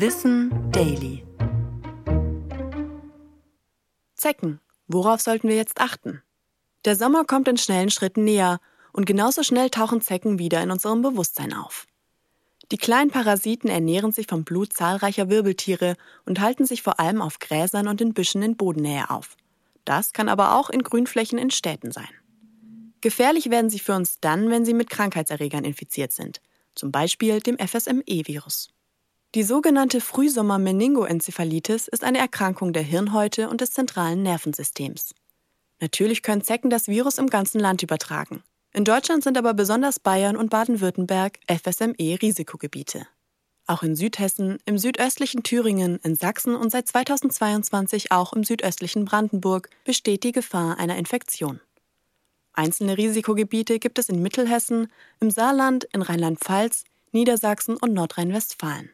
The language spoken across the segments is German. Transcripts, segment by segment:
Wissen Daily. Zecken. Worauf sollten wir jetzt achten? Der Sommer kommt in schnellen Schritten näher und genauso schnell tauchen Zecken wieder in unserem Bewusstsein auf. Die kleinen Parasiten ernähren sich vom Blut zahlreicher Wirbeltiere und halten sich vor allem auf Gräsern und in Büschen in Bodennähe auf. Das kann aber auch in Grünflächen in Städten sein. Gefährlich werden sie für uns dann, wenn sie mit Krankheitserregern infiziert sind, zum Beispiel dem FSME-Virus. Die sogenannte Frühsommer-Meningoenzephalitis ist eine Erkrankung der Hirnhäute und des zentralen Nervensystems. Natürlich können Zecken das Virus im ganzen Land übertragen. In Deutschland sind aber besonders Bayern und Baden-Württemberg FSME-Risikogebiete. Auch in Südhessen, im südöstlichen Thüringen, in Sachsen und seit 2022 auch im südöstlichen Brandenburg besteht die Gefahr einer Infektion. Einzelne Risikogebiete gibt es in Mittelhessen, im Saarland, in Rheinland-Pfalz, Niedersachsen und Nordrhein-Westfalen.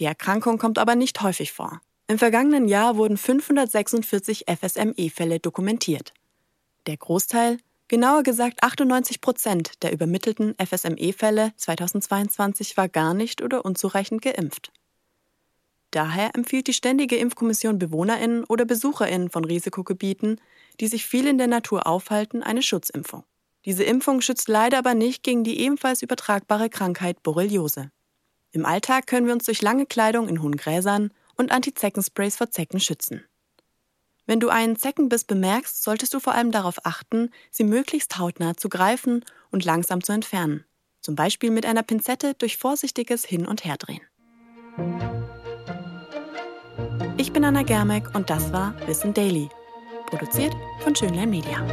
Die Erkrankung kommt aber nicht häufig vor. Im vergangenen Jahr wurden 546 FSME-Fälle dokumentiert. Der Großteil, genauer gesagt 98 Prozent der übermittelten FSME-Fälle 2022 war gar nicht oder unzureichend geimpft. Daher empfiehlt die Ständige Impfkommission Bewohnerinnen oder Besucherinnen von Risikogebieten, die sich viel in der Natur aufhalten, eine Schutzimpfung. Diese Impfung schützt leider aber nicht gegen die ebenfalls übertragbare Krankheit Borreliose. Im Alltag können wir uns durch lange Kleidung in hohen Gräsern und Anti-Zeckensprays vor Zecken schützen. Wenn du einen Zeckenbiss bemerkst, solltest du vor allem darauf achten, sie möglichst hautnah zu greifen und langsam zu entfernen. Zum Beispiel mit einer Pinzette durch vorsichtiges Hin- und Herdrehen. Ich bin Anna Germeck und das war Wissen Daily, produziert von Schönlein Media.